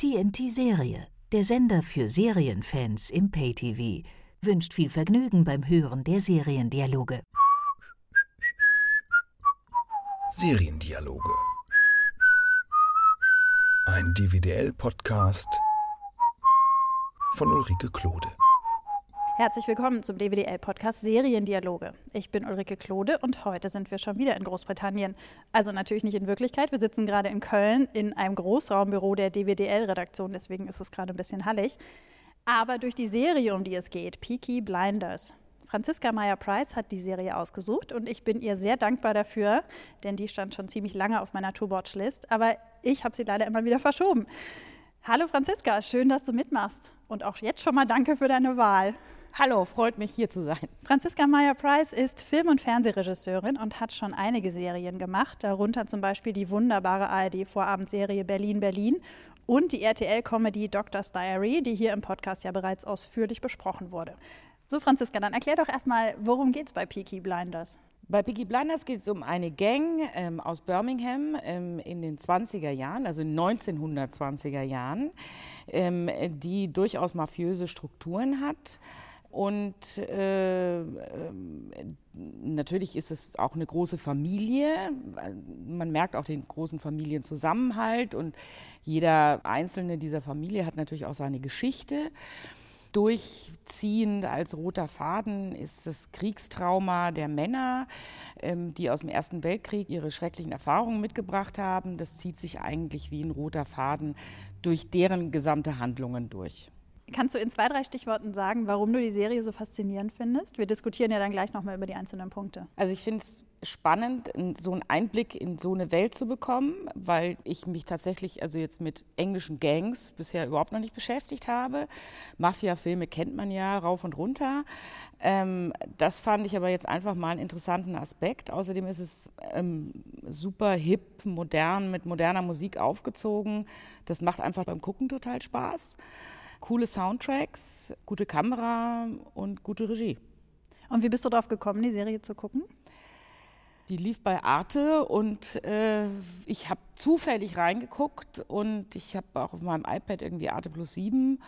TNT Serie, der Sender für Serienfans im Pay-TV, wünscht viel Vergnügen beim Hören der Seriendialoge. Seriendialoge. Ein DVDL-Podcast von Ulrike Klode. Herzlich willkommen zum DWDL-Podcast Seriendialoge. Ich bin Ulrike Klode und heute sind wir schon wieder in Großbritannien. Also natürlich nicht in Wirklichkeit. Wir sitzen gerade in Köln in einem Großraumbüro der DWDL-Redaktion, deswegen ist es gerade ein bisschen hallig. Aber durch die Serie, um die es geht, Peaky Blinders. Franziska Meyer-Price hat die Serie ausgesucht und ich bin ihr sehr dankbar dafür, denn die stand schon ziemlich lange auf meiner To-Watch-List, aber ich habe sie leider immer wieder verschoben. Hallo Franziska, schön, dass du mitmachst und auch jetzt schon mal danke für deine Wahl. Hallo, freut mich hier zu sein. Franziska Meyer-Price ist Film- und Fernsehregisseurin und hat schon einige Serien gemacht, darunter zum Beispiel die wunderbare ARD-Vorabendserie Berlin Berlin und die RTL-Comedy Doctor's Diary, die hier im Podcast ja bereits ausführlich besprochen wurde. So, Franziska, dann erklär doch erstmal, worum geht es bei Peaky Blinders? Bei Peaky Blinders geht es um eine Gang ähm, aus Birmingham ähm, in den 20er Jahren, also 1920er Jahren, ähm, die durchaus mafiöse Strukturen hat. Und äh, natürlich ist es auch eine große Familie. Man merkt auch den großen Familienzusammenhalt und jeder einzelne dieser Familie hat natürlich auch seine Geschichte. Durchziehend als roter Faden ist das Kriegstrauma der Männer, ähm, die aus dem Ersten Weltkrieg ihre schrecklichen Erfahrungen mitgebracht haben. Das zieht sich eigentlich wie ein roter Faden durch deren gesamte Handlungen durch. Kannst du in zwei, drei Stichworten sagen, warum du die Serie so faszinierend findest? Wir diskutieren ja dann gleich nochmal über die einzelnen Punkte. Also ich finde es spannend, so einen Einblick in so eine Welt zu bekommen, weil ich mich tatsächlich also jetzt mit englischen Gangs bisher überhaupt noch nicht beschäftigt habe. Mafia-Filme kennt man ja rauf und runter. Ähm, das fand ich aber jetzt einfach mal einen interessanten Aspekt. Außerdem ist es ähm, super hip, modern, mit moderner Musik aufgezogen. Das macht einfach beim Gucken total Spaß coole Soundtracks, gute Kamera und gute Regie. Und wie bist du darauf gekommen, die Serie zu gucken? Die lief bei Arte und äh, ich habe zufällig reingeguckt und ich habe auch auf meinem iPad irgendwie Arte Plus 7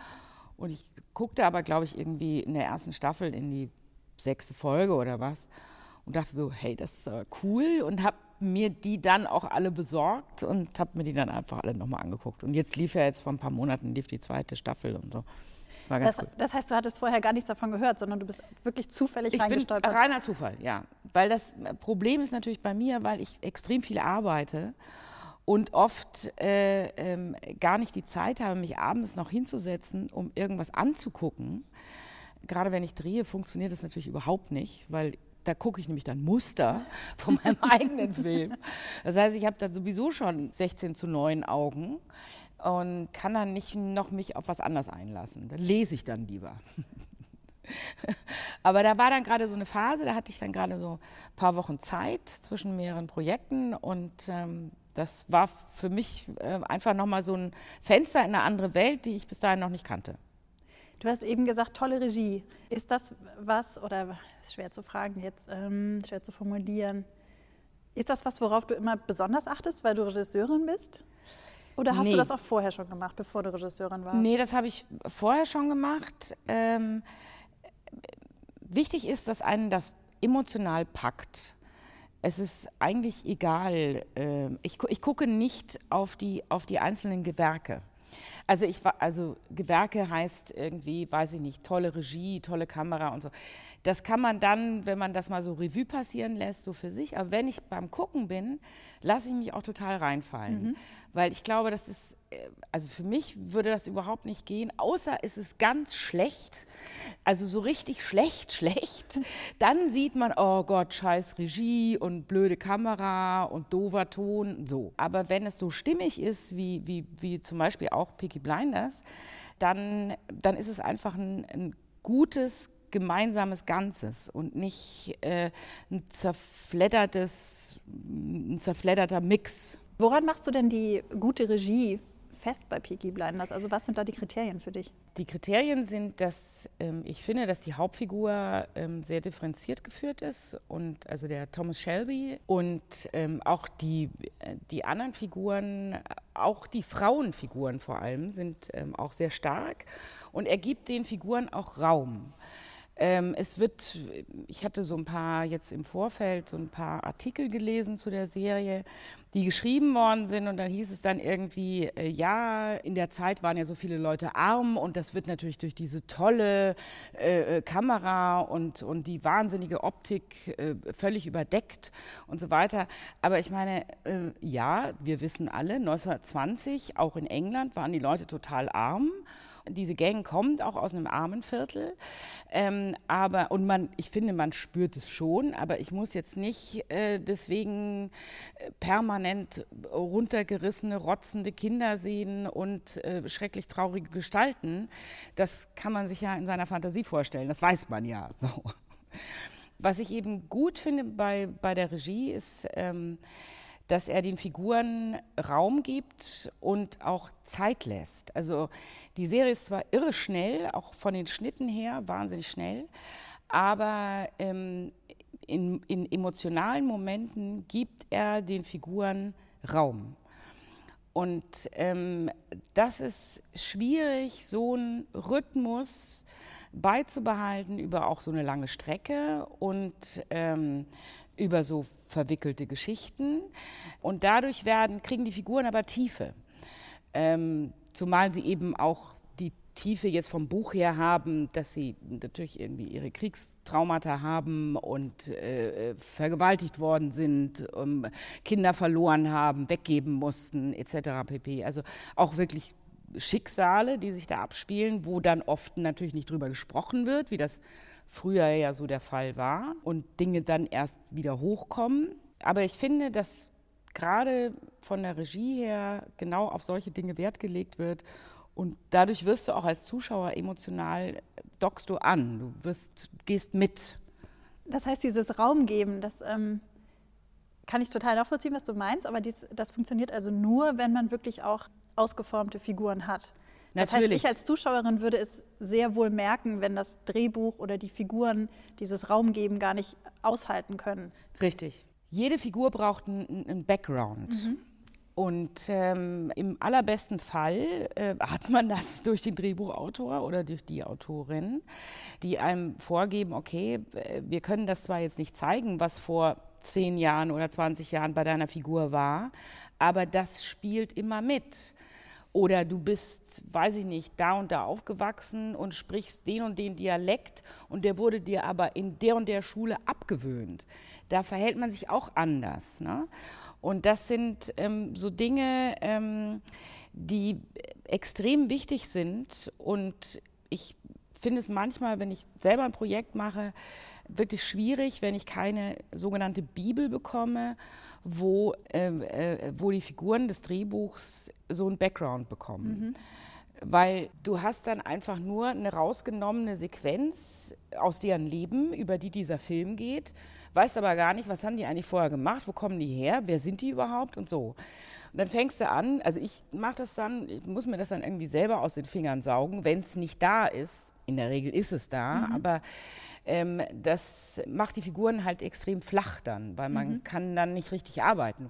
und ich guckte aber, glaube ich, irgendwie in der ersten Staffel in die sechste Folge oder was und dachte so, hey, das ist cool und habe mir die dann auch alle besorgt und habe mir die dann einfach alle nochmal angeguckt. Und jetzt lief ja jetzt vor ein paar Monaten lief die zweite Staffel und so. Das, war ganz das, cool. das heißt, du hattest vorher gar nichts davon gehört, sondern du bist wirklich zufällig ich reingestolpert. Bin reiner Zufall, ja. Weil das Problem ist natürlich bei mir, weil ich extrem viel arbeite und oft äh, ähm, gar nicht die Zeit habe, mich abends noch hinzusetzen, um irgendwas anzugucken. Gerade wenn ich drehe, funktioniert das natürlich überhaupt nicht, weil da gucke ich nämlich dann Muster von meinem eigenen Film. Das heißt, ich habe dann sowieso schon 16 zu 9 Augen und kann dann nicht noch mich auf was anderes einlassen. Da lese ich dann lieber. Aber da war dann gerade so eine Phase, da hatte ich dann gerade so ein paar Wochen Zeit zwischen mehreren Projekten und ähm, das war für mich äh, einfach nochmal so ein Fenster in eine andere Welt, die ich bis dahin noch nicht kannte. Du hast eben gesagt, tolle Regie. Ist das was, oder ist schwer zu fragen jetzt, ähm, schwer zu formulieren, ist das was, worauf du immer besonders achtest, weil du Regisseurin bist? Oder hast nee. du das auch vorher schon gemacht, bevor du Regisseurin warst? Nee, das habe ich vorher schon gemacht. Ähm, wichtig ist, dass einen das emotional packt. Es ist eigentlich egal. Äh, ich, ich gucke nicht auf die, auf die einzelnen Gewerke. Also ich war, also Gewerke heißt irgendwie, weiß ich nicht, tolle Regie, tolle Kamera und so. Das kann man dann, wenn man das mal so Revue passieren lässt, so für sich. Aber wenn ich beim Gucken bin, lasse ich mich auch total reinfallen. Mhm. Weil ich glaube, das ist, also für mich würde das überhaupt nicht gehen, außer es ist ganz schlecht, also so richtig schlecht, schlecht. Dann sieht man, oh Gott, scheiß Regie und blöde Kamera und doofer Ton, so. Aber wenn es so stimmig ist, wie, wie, wie zum Beispiel auch Peaky Blinders, dann, dann ist es einfach ein, ein gutes, gemeinsames Ganzes und nicht äh, ein zerfleddertes, ein zerfledderter Mix. Woran machst du denn die gute Regie fest bei Peaky Blinders? Also was sind da die Kriterien für dich? Die Kriterien sind, dass ähm, ich finde, dass die Hauptfigur ähm, sehr differenziert geführt ist und also der Thomas Shelby und ähm, auch die, äh, die anderen Figuren auch die Frauenfiguren vor allem sind ähm, auch sehr stark und er gibt den Figuren auch Raum. Ähm, es wird, ich hatte so ein paar jetzt im Vorfeld so ein paar Artikel gelesen zu der Serie, die geschrieben worden sind und dann hieß es dann irgendwie, äh, ja, in der Zeit waren ja so viele Leute arm und das wird natürlich durch diese tolle äh, äh Kamera und, und die wahnsinnige Optik äh, völlig überdeckt und so weiter. Aber ich meine, äh, ja, wir wissen alle, 1920, auch in England, waren die Leute total arm diese Gang kommt auch aus einem Armenviertel, ähm, aber und man, ich finde, man spürt es schon, aber ich muss jetzt nicht äh, deswegen äh, permanent runtergerissene, rotzende Kinder sehen und äh, schrecklich traurige Gestalten. Das kann man sich ja in seiner Fantasie vorstellen. Das weiß man ja. So. Was ich eben gut finde bei, bei der Regie ist, ähm, dass er den Figuren Raum gibt und auch Zeit lässt. Also die Serie ist zwar irre schnell, auch von den Schnitten her wahnsinnig schnell, aber ähm, in, in emotionalen Momenten gibt er den Figuren Raum. Und ähm, das ist schwierig, so einen Rhythmus beizubehalten über auch so eine lange Strecke und ähm, über so verwickelte Geschichten. Und dadurch werden, kriegen die Figuren aber Tiefe. Ähm, zumal sie eben auch die Tiefe jetzt vom Buch her haben, dass sie natürlich irgendwie ihre Kriegstraumata haben und äh, vergewaltigt worden sind, um, Kinder verloren haben, weggeben mussten, etc. pp. Also auch wirklich Schicksale, die sich da abspielen, wo dann oft natürlich nicht drüber gesprochen wird, wie das früher ja so der Fall war und Dinge dann erst wieder hochkommen. Aber ich finde, dass gerade von der Regie her genau auf solche Dinge Wert gelegt wird und dadurch wirst du auch als Zuschauer emotional, dockst du an, du wirst, gehst mit. Das heißt, dieses Raumgeben, das ähm, kann ich total nachvollziehen, was du meinst, aber dies, das funktioniert also nur, wenn man wirklich auch ausgeformte Figuren hat. Das Natürlich. heißt, ich als Zuschauerin würde es sehr wohl merken, wenn das Drehbuch oder die Figuren dieses Raumgeben gar nicht aushalten können. Richtig. Jede Figur braucht einen Background. Mhm. Und ähm, im allerbesten Fall äh, hat man das durch den Drehbuchautor oder durch die Autorin, die einem vorgeben, okay, wir können das zwar jetzt nicht zeigen, was vor zehn Jahren oder 20 Jahren bei deiner Figur war, aber das spielt immer mit. Oder du bist, weiß ich nicht, da und da aufgewachsen und sprichst den und den Dialekt und der wurde dir aber in der und der Schule abgewöhnt. Da verhält man sich auch anders. Ne? Und das sind ähm, so Dinge, ähm, die extrem wichtig sind. Und ich finde es manchmal, wenn ich selber ein Projekt mache, wirklich schwierig, wenn ich keine sogenannte Bibel bekomme, wo, äh, äh, wo die Figuren des Drehbuchs so einen Background bekommen. Mhm. Weil du hast dann einfach nur eine rausgenommene Sequenz aus deren Leben, über die dieser Film geht, weißt aber gar nicht, was haben die eigentlich vorher gemacht, wo kommen die her, wer sind die überhaupt und so. Und dann fängst du an, also ich mache das dann, ich muss mir das dann irgendwie selber aus den Fingern saugen, wenn es nicht da ist. In der Regel ist es da, mhm. aber ähm, das macht die Figuren halt extrem flach dann, weil man mhm. kann dann nicht richtig arbeiten.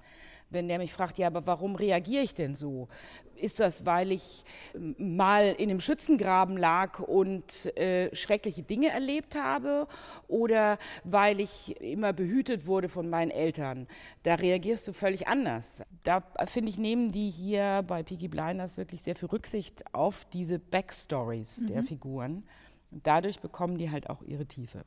Wenn der mich fragt, ja, aber warum reagiere ich denn so? Ist das, weil ich ähm, mal in einem Schützengraben lag und äh, schreckliche Dinge erlebt habe oder weil ich immer behütet wurde von meinen Eltern? Da reagierst du völlig anders. Da finde ich, nehmen die hier bei Peaky Blinders wirklich sehr viel Rücksicht auf diese Backstories mhm. der Figuren. Und dadurch bekommen die halt auch ihre Tiefe.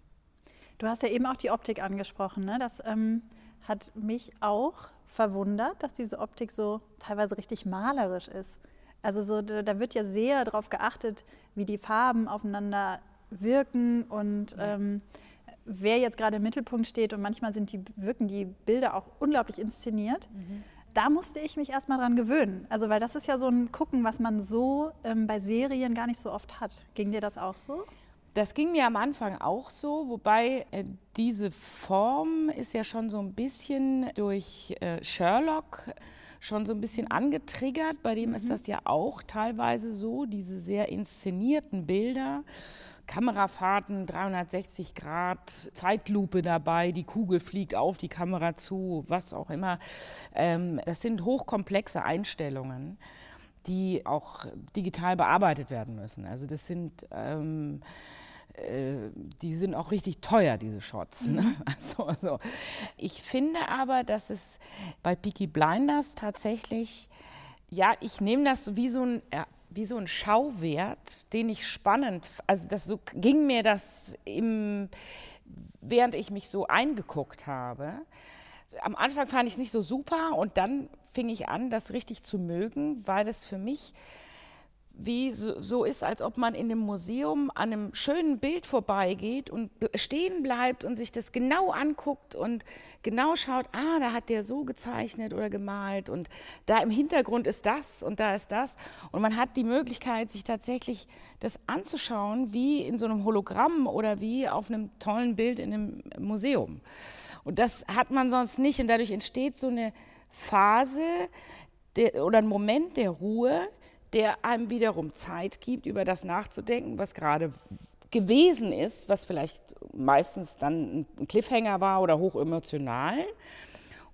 Du hast ja eben auch die Optik angesprochen. Ne? Das ähm, hat mich auch verwundert, dass diese Optik so teilweise richtig malerisch ist. Also so, da, wird ja sehr darauf geachtet, wie die Farben aufeinander wirken und ähm, wer jetzt gerade im Mittelpunkt steht. Und manchmal sind die, wirken die Bilder auch unglaublich inszeniert. Mhm da musste ich mich erstmal dran gewöhnen. Also, weil das ist ja so ein Gucken, was man so ähm, bei Serien gar nicht so oft hat. Ging dir das auch so? Das ging mir am Anfang auch so, wobei äh, diese Form ist ja schon so ein bisschen durch äh, Sherlock schon so ein bisschen angetriggert. Bei dem mhm. ist das ja auch teilweise so, diese sehr inszenierten Bilder. Kamerafahrten, 360 Grad, Zeitlupe dabei, die Kugel fliegt auf die Kamera zu, was auch immer. Ähm, das sind hochkomplexe Einstellungen, die auch digital bearbeitet werden müssen. Also das sind ähm, äh, die sind auch richtig teuer, diese Shots. Ne? Mhm. Also, also, ich finde aber, dass es bei Peaky Blinders tatsächlich, ja, ich nehme das wie so ein wie so ein Schauwert, den ich spannend, also das so ging mir das im, während ich mich so eingeguckt habe. Am Anfang fand ich es nicht so super und dann fing ich an, das richtig zu mögen, weil es für mich wie so, so, ist, als ob man in einem Museum an einem schönen Bild vorbeigeht und stehen bleibt und sich das genau anguckt und genau schaut, ah, da hat der so gezeichnet oder gemalt und da im Hintergrund ist das und da ist das. Und man hat die Möglichkeit, sich tatsächlich das anzuschauen, wie in so einem Hologramm oder wie auf einem tollen Bild in einem Museum. Und das hat man sonst nicht und dadurch entsteht so eine Phase der, oder ein Moment der Ruhe, der einem wiederum Zeit gibt, über das nachzudenken, was gerade gewesen ist, was vielleicht meistens dann ein Cliffhanger war oder hochemotional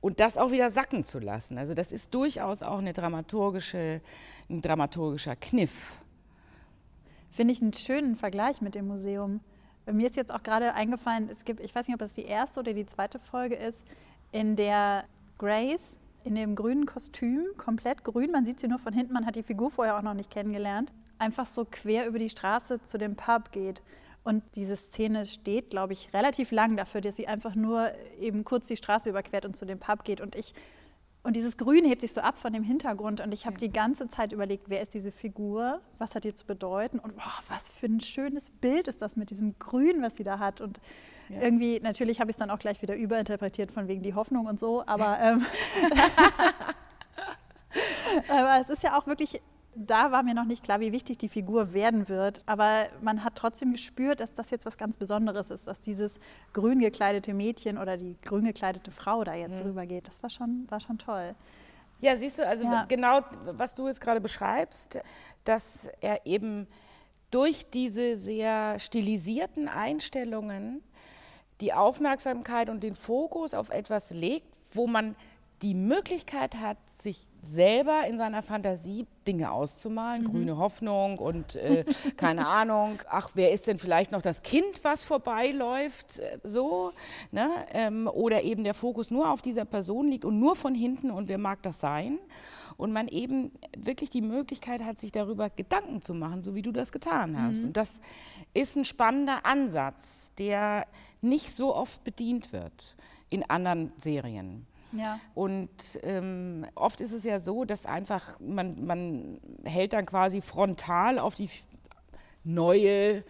und das auch wieder sacken zu lassen. Also das ist durchaus auch eine dramaturgische, ein dramaturgischer Kniff. Finde ich einen schönen Vergleich mit dem Museum. Mir ist jetzt auch gerade eingefallen, es gibt, ich weiß nicht, ob das die erste oder die zweite Folge ist, in der Grace in dem grünen Kostüm, komplett grün. Man sieht sie nur von hinten, man hat die Figur vorher auch noch nicht kennengelernt. Einfach so quer über die Straße zu dem Pub geht. Und diese Szene steht, glaube ich, relativ lang dafür, dass sie einfach nur eben kurz die Straße überquert und zu dem Pub geht. Und ich und dieses Grün hebt sich so ab von dem Hintergrund und ich habe die ganze Zeit überlegt, wer ist diese Figur, was hat die zu bedeuten und boah, was für ein schönes Bild ist das mit diesem Grün, was sie da hat und ja. irgendwie, natürlich habe ich es dann auch gleich wieder überinterpretiert von wegen die Hoffnung und so, aber, ähm, aber es ist ja auch wirklich da war mir noch nicht klar, wie wichtig die Figur werden wird. Aber man hat trotzdem gespürt, dass das jetzt was ganz Besonderes ist, dass dieses grün gekleidete Mädchen oder die grün gekleidete Frau da jetzt mhm. rübergeht. Das war schon, war schon toll. Ja, siehst du, also ja. genau, was du jetzt gerade beschreibst, dass er eben durch diese sehr stilisierten Einstellungen die Aufmerksamkeit und den Fokus auf etwas legt, wo man die Möglichkeit hat, sich selber in seiner Fantasie Dinge auszumalen, mhm. grüne Hoffnung und äh, keine Ahnung, ach, wer ist denn vielleicht noch das Kind, was vorbeiläuft, äh, so, ne? Ähm, oder eben der Fokus nur auf dieser Person liegt und nur von hinten und wer mag das sein? Und man eben wirklich die Möglichkeit hat, sich darüber Gedanken zu machen, so wie du das getan hast. Mhm. Und das ist ein spannender Ansatz, der nicht so oft bedient wird in anderen Serien. Ja. Und ähm, oft ist es ja so, dass einfach man, man hält dann quasi frontal auf die neue,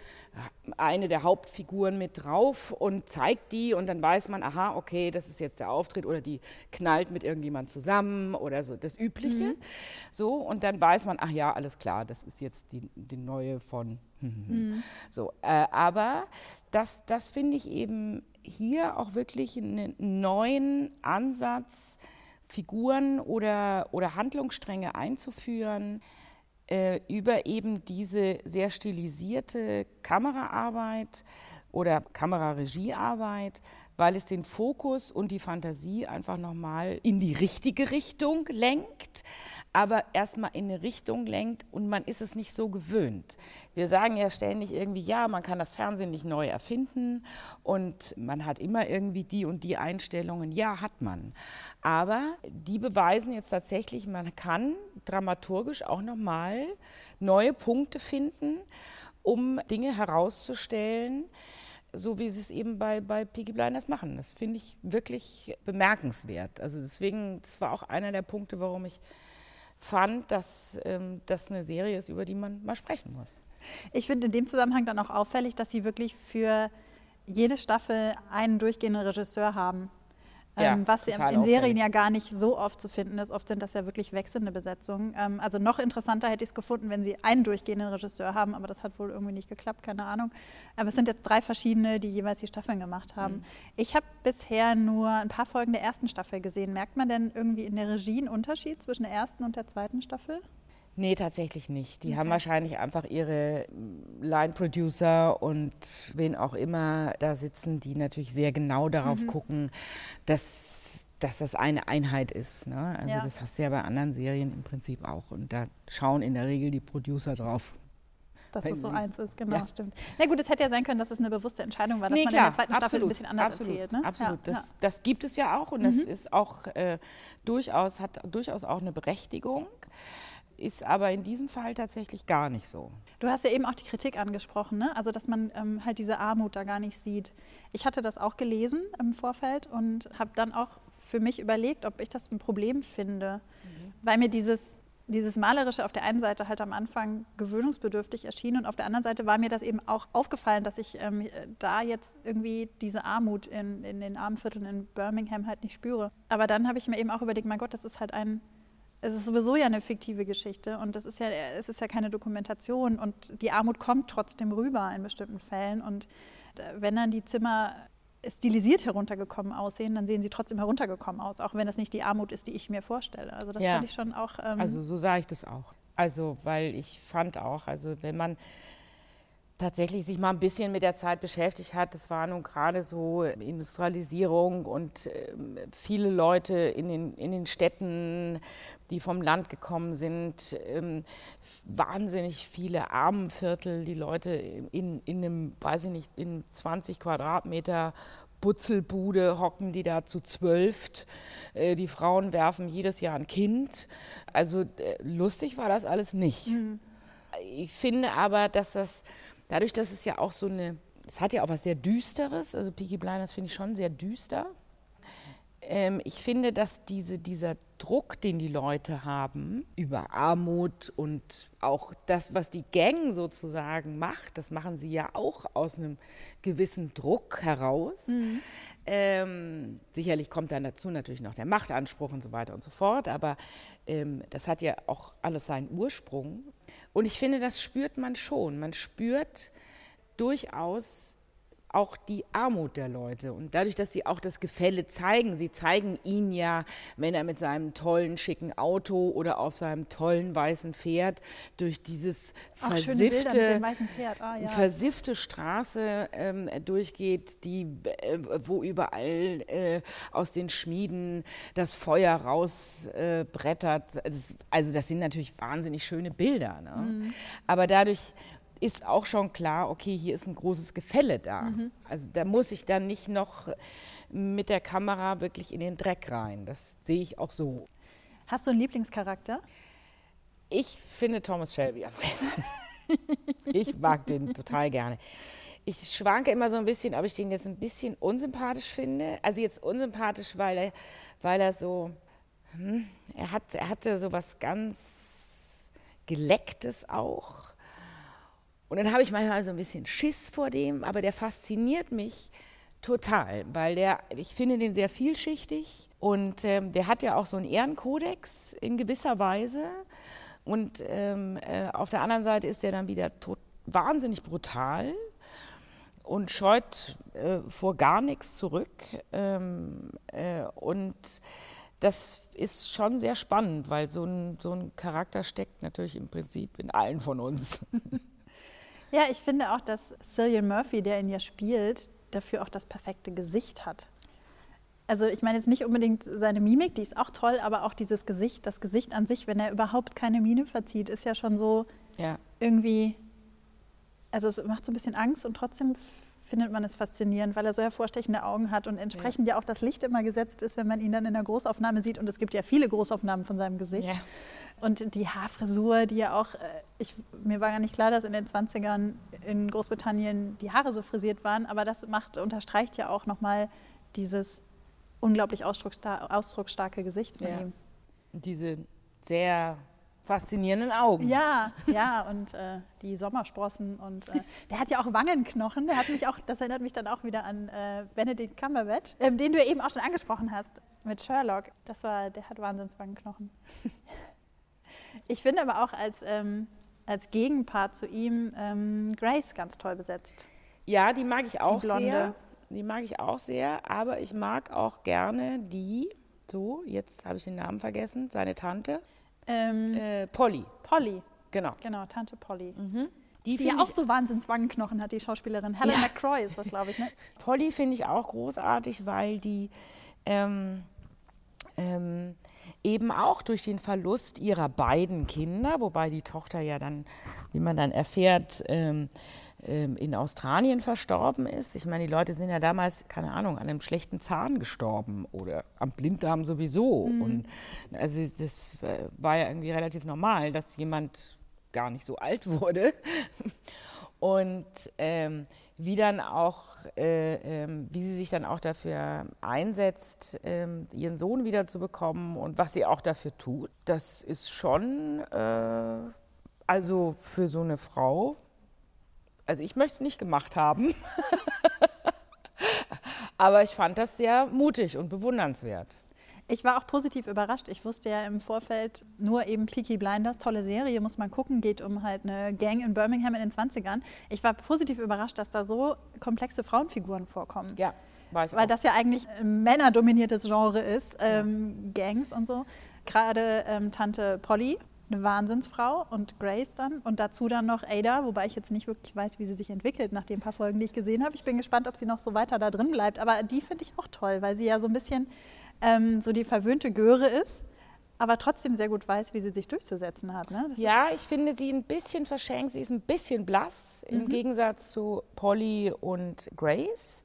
eine der Hauptfiguren mit drauf und zeigt die und dann weiß man, aha, okay, das ist jetzt der Auftritt oder die knallt mit irgendjemand zusammen oder so, das Übliche. Mhm. So, und dann weiß man, ach ja, alles klar, das ist jetzt die, die neue von. Mhm. So, äh, aber das, das finde ich eben hier auch wirklich einen neuen Ansatz, Figuren oder, oder Handlungsstränge einzuführen äh, über eben diese sehr stilisierte Kameraarbeit oder Kameraregiearbeit, weil es den Fokus und die Fantasie einfach nochmal in die richtige Richtung lenkt, aber erstmal in eine Richtung lenkt und man ist es nicht so gewöhnt. Wir sagen ja ständig irgendwie, ja, man kann das Fernsehen nicht neu erfinden und man hat immer irgendwie die und die Einstellungen. Ja, hat man. Aber die beweisen jetzt tatsächlich, man kann dramaturgisch auch nochmal neue Punkte finden, um Dinge herauszustellen, so wie sie es eben bei, bei Peaky Blinders machen. Das finde ich wirklich bemerkenswert. Also deswegen, das war auch einer der Punkte, warum ich fand, dass ähm, das eine Serie ist, über die man mal sprechen muss. Ich finde in dem Zusammenhang dann auch auffällig, dass sie wirklich für jede Staffel einen durchgehenden Regisseur haben. Ja, ähm, was in Serien ja gar nicht so oft zu finden ist. Oft sind das ja wirklich wechselnde Besetzungen. Ähm, also noch interessanter hätte ich es gefunden, wenn sie einen durchgehenden Regisseur haben, aber das hat wohl irgendwie nicht geklappt, keine Ahnung. Aber es sind jetzt drei verschiedene, die jeweils die Staffeln gemacht haben. Mhm. Ich habe bisher nur ein paar Folgen der ersten Staffel gesehen. Merkt man denn irgendwie in der Regie einen Unterschied zwischen der ersten und der zweiten Staffel? Nee, tatsächlich nicht. Die okay. haben wahrscheinlich einfach ihre Line-Producer und wen auch immer da sitzen, die natürlich sehr genau darauf mhm. gucken, dass, dass das eine Einheit ist. Ne? Also ja. das hast du ja bei anderen Serien im Prinzip auch. Und da schauen in der Regel die Producer drauf. Dass es so eins ist, genau, ja. stimmt. Na gut, es hätte ja sein können, dass es eine bewusste Entscheidung war, dass nee, man klar, in der zweiten absolut, Staffel ein bisschen anders absolut, erzählt. Ne? Absolut, ja, das, das, gibt es ja auch und mhm. das ist auch äh, durchaus, hat durchaus auch eine Berechtigung ist aber in diesem Fall tatsächlich gar nicht so. Du hast ja eben auch die Kritik angesprochen, ne? also dass man ähm, halt diese Armut da gar nicht sieht. Ich hatte das auch gelesen im Vorfeld und habe dann auch für mich überlegt, ob ich das ein Problem finde, mhm. weil mir dieses dieses Malerische auf der einen Seite halt am Anfang gewöhnungsbedürftig erschien und auf der anderen Seite war mir das eben auch aufgefallen, dass ich ähm, da jetzt irgendwie diese Armut in, in den armen Vierteln in Birmingham halt nicht spüre. Aber dann habe ich mir eben auch überlegt, mein Gott, das ist halt ein es ist sowieso ja eine fiktive Geschichte und das ist ja, es ist ja keine Dokumentation und die Armut kommt trotzdem rüber in bestimmten Fällen und äh, wenn dann die Zimmer stilisiert heruntergekommen aussehen, dann sehen sie trotzdem heruntergekommen aus, auch wenn das nicht die Armut ist, die ich mir vorstelle. Also das ja. fand ich schon auch. Ähm also so sah ich das auch. Also weil ich fand auch, also wenn man tatsächlich sich mal ein bisschen mit der Zeit beschäftigt hat. Das war nun gerade so Industrialisierung und ähm, viele Leute in den, in den Städten, die vom Land gekommen sind, ähm, wahnsinnig viele Armenviertel, die Leute in, in einem, weiß ich nicht, in 20 Quadratmeter Butzelbude hocken die da zu zwölft. Äh, die Frauen werfen jedes Jahr ein Kind. Also äh, lustig war das alles nicht. Mhm. Ich finde aber, dass das dadurch, dass es ja auch so eine, es hat ja auch was sehr Düsteres, also Peaky Blinders finde ich schon sehr düster. Ähm, ich finde, dass diese, dieser Druck, den die Leute haben über Armut und auch das, was die Gang sozusagen macht, das machen sie ja auch aus einem gewissen Druck heraus. Mhm. Ähm, sicherlich kommt dann dazu natürlich noch der Machtanspruch und so weiter und so fort, aber ähm, das hat ja auch alles seinen Ursprung. Und ich finde, das spürt man schon. Man spürt durchaus auch die Armut der Leute. Und dadurch, dass sie auch das Gefälle zeigen, sie zeigen ihn ja, wenn er mit seinem tollen, schicken Auto oder auf seinem tollen weißen Pferd durch dieses versiffte, ah, ja. versiffte Straße ähm, durchgeht, die, äh, wo überall äh, aus den Schmieden das Feuer rausbrettert. Äh, also das sind natürlich wahnsinnig schöne Bilder. Ne? Mhm. Aber dadurch ist auch schon klar, okay, hier ist ein großes Gefälle da. Mhm. Also da muss ich dann nicht noch mit der Kamera wirklich in den Dreck rein. Das sehe ich auch so. Hast du einen Lieblingscharakter? Ich finde Thomas Shelby am besten. ich mag den total gerne. Ich schwanke immer so ein bisschen, ob ich den jetzt ein bisschen unsympathisch finde. Also jetzt unsympathisch, weil er, weil er so, hm, er, hat, er hatte so was ganz Gelecktes auch. Und dann habe ich manchmal so ein bisschen Schiss vor dem, aber der fasziniert mich total, weil der, ich finde den sehr vielschichtig und ähm, der hat ja auch so einen Ehrenkodex in gewisser Weise. Und ähm, äh, auf der anderen Seite ist er dann wieder wahnsinnig brutal und scheut äh, vor gar nichts zurück. Ähm, äh, und das ist schon sehr spannend, weil so ein, so ein Charakter steckt natürlich im Prinzip in allen von uns. Ja, ich finde auch, dass Cillian Murphy, der ihn ja spielt, dafür auch das perfekte Gesicht hat. Also ich meine jetzt nicht unbedingt seine Mimik, die ist auch toll, aber auch dieses Gesicht, das Gesicht an sich, wenn er überhaupt keine Miene verzieht, ist ja schon so ja. irgendwie, also es macht so ein bisschen Angst und trotzdem findet man es faszinierend, weil er so hervorstechende Augen hat und entsprechend ja. ja. auch das Licht immer gesetzt ist, wenn man ihn dann in der Großaufnahme sieht. Und es gibt ja viele Großaufnahmen von seinem Gesicht. Ja. Und die Haarfrisur, die ja auch, äh, ich, mir war gar nicht klar, dass in den 20ern in Großbritannien die Haare so frisiert waren, aber das macht, unterstreicht ja auch nochmal dieses unglaublich ausdrucksstarke Gesicht von ja. ihm. Diese sehr faszinierenden Augen. Ja, ja, und äh, die Sommersprossen. Und äh, der hat ja auch Wangenknochen. Der hat mich auch, das erinnert mich dann auch wieder an äh, Benedict Cumberbatch, ähm, den du eben auch schon angesprochen hast mit Sherlock. Das war, der hat Wahnsinnswangenknochen. ich finde aber auch als, ähm, als Gegenpart zu ihm ähm, Grace ganz toll besetzt. Ja, die mag ich auch die sehr. Die mag ich auch sehr, aber ich mag auch gerne die, so, jetzt habe ich den Namen vergessen, seine Tante. Ähm, Äh, Polly, Polly, genau. genau, Tante Polly. Die Die ja auch so Wahnsinnswangenknochen hat, die Schauspielerin. Helen Ja. McCroy ist das, glaube ich, ne? Polly finde ich auch großartig, weil die ähm, ähm, eben auch durch den Verlust ihrer beiden Kinder, wobei die Tochter ja dann, wie man dann erfährt, ähm, ähm, in Australien verstorben ist. Ich meine, die Leute sind ja damals, keine Ahnung, an einem schlechten Zahn gestorben oder am Blinddarm sowieso. Und also das äh, war ja irgendwie relativ normal, dass jemand gar nicht so alt wurde. Und ähm, wie dann auch, äh, ähm, wie sie sich dann auch dafür einsetzt, ähm, ihren Sohn wiederzubekommen und was sie auch dafür tut, das ist schon, äh, also für so eine Frau, also ich möchte es nicht gemacht haben, aber ich fand das sehr mutig und bewundernswert. Ich war auch positiv überrascht. Ich wusste ja im Vorfeld nur eben Peaky Blinders, tolle Serie, muss man gucken, geht um halt eine Gang in Birmingham in den 20ern. Ich war positiv überrascht, dass da so komplexe Frauenfiguren vorkommen. Ja, war ich Weil auch. das ja eigentlich ein männerdominiertes Genre ist, ähm, Gangs und so. Gerade ähm, Tante Polly, eine Wahnsinnsfrau und Grace dann und dazu dann noch Ada, wobei ich jetzt nicht wirklich weiß, wie sie sich entwickelt nach den paar Folgen, die ich gesehen habe. Ich bin gespannt, ob sie noch so weiter da drin bleibt. Aber die finde ich auch toll, weil sie ja so ein bisschen ähm, so die verwöhnte Göre ist, aber trotzdem sehr gut weiß, wie sie sich durchzusetzen hat. Ne? Ja, ich finde sie ein bisschen verschenkt. Sie ist ein bisschen blass im Gegensatz zu Polly und Grace.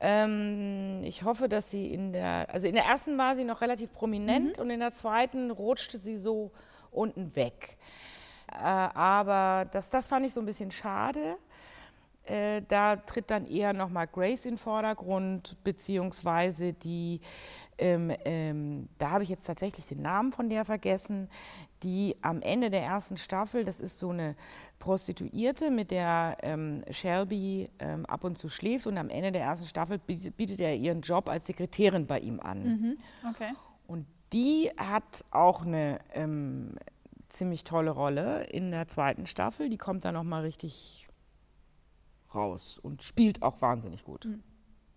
Ähm, ich hoffe, dass sie in der, also in der ersten war sie noch relativ prominent und in der zweiten rutschte sie so unten weg. Äh, aber das, das fand ich so ein bisschen schade. Äh, da tritt dann eher nochmal Grace in den Vordergrund, beziehungsweise die, ähm, ähm, da habe ich jetzt tatsächlich den Namen von der vergessen, die am Ende der ersten Staffel, das ist so eine Prostituierte, mit der ähm, Shelby ähm, ab und zu schläft und am Ende der ersten Staffel bietet, bietet er ihren Job als Sekretärin bei ihm an. okay. Und die hat auch eine ähm, ziemlich tolle Rolle in der zweiten Staffel. Die kommt dann nochmal richtig raus und spielt auch wahnsinnig gut.